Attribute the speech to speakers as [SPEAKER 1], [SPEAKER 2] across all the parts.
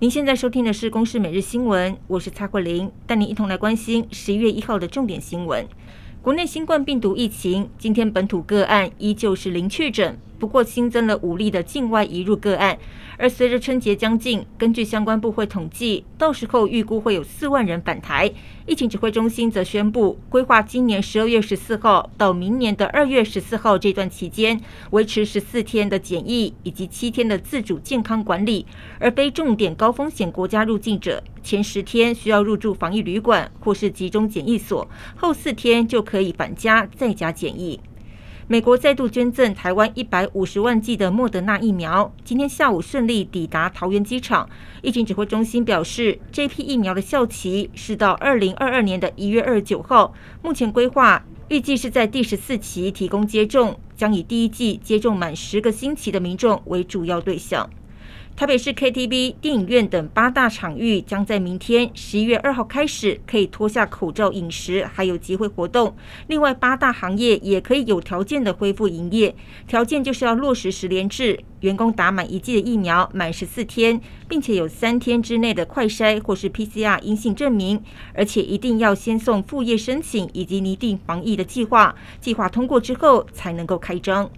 [SPEAKER 1] 您现在收听的是《公视每日新闻》，我是蔡慧玲，带您一同来关心十一月一号的重点新闻。国内新冠病毒疫情，今天本土个案依旧是零确诊。不过新增了五例的境外移入个案，而随着春节将近，根据相关部会统计，到时候预估会有四万人返台。疫情指挥中心则宣布，规划今年十二月十四号到明年的二月十四号这段期间，维持十四天的检疫以及七天的自主健康管理，而非重点高风险国家入境者，前十天需要入住防疫旅馆或是集中检疫所，后四天就可以返家在家检疫。美国再度捐赠台湾一百五十万剂的莫德纳疫苗，今天下午顺利抵达桃园机场。疫情指挥中心表示，这批疫苗的效期是到二零二二年的一月二十九号。目前规划预计是在第十四期提供接种，将以第一季接种满十个星期的民众为主要对象。台北市 KTV、电影院等八大场域将在明天十一月二号开始可以脱下口罩饮食，还有集会活动。另外，八大行业也可以有条件的恢复营业，条件就是要落实十连制，员工打满一剂的疫苗满十四天，并且有三天之内的快筛或是 PCR 阴性证明，而且一定要先送副业申请以及拟定防疫的计划，计划通过之后才能够开张。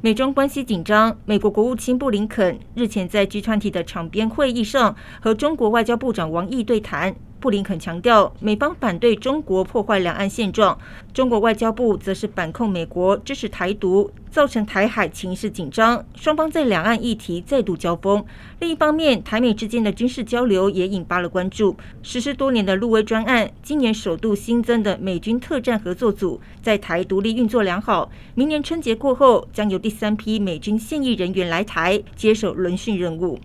[SPEAKER 1] 美中关系紧张，美国国务卿布林肯日前在 G20 的场边会议上和中国外交部长王毅对谈。布林肯强调，美方反对中国破坏两岸现状，中国外交部则是反控美国支持台独，造成台海情势紧张，双方在两岸议题再度交锋。另一方面，台美之间的军事交流也引发了关注。实施多年的陆威专案，今年首度新增的美军特战合作组，在台独立运作良好。明年春节过后，将由第三批美军现役人员来台接手轮训任务。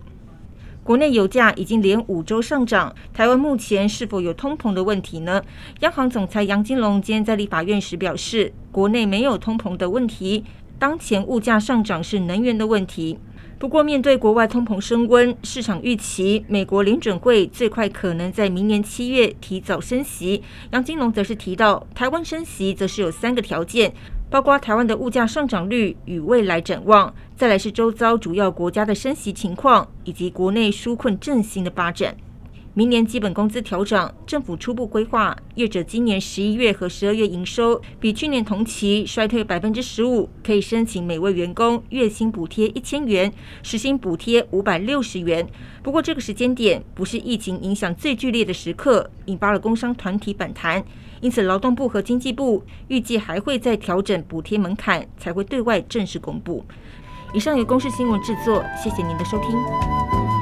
[SPEAKER 1] 国内油价已经连五周上涨，台湾目前是否有通膨的问题呢？央行总裁杨金龙今天在立法院时表示，国内没有通膨的问题，当前物价上涨是能源的问题。不过，面对国外通膨升温，市场预期美国联准会最快可能在明年七月提早升息。杨金龙则是提到，台湾升息则是有三个条件。包括台湾的物价上涨率与未来展望，再来是周遭主要国家的升息情况，以及国内纾困振兴的发展。明年基本工资调涨，政府初步规划，业者今年十一月和十二月营收比去年同期衰退百分之十五，可以申请每位员工月薪补贴一千元，时薪补贴五百六十元。不过这个时间点不是疫情影响最剧烈的时刻，引发了工商团体反弹。因此，劳动部和经济部预计还会再调整补贴门槛，才会对外正式公布。以上由公视新闻制作，谢谢您的收听。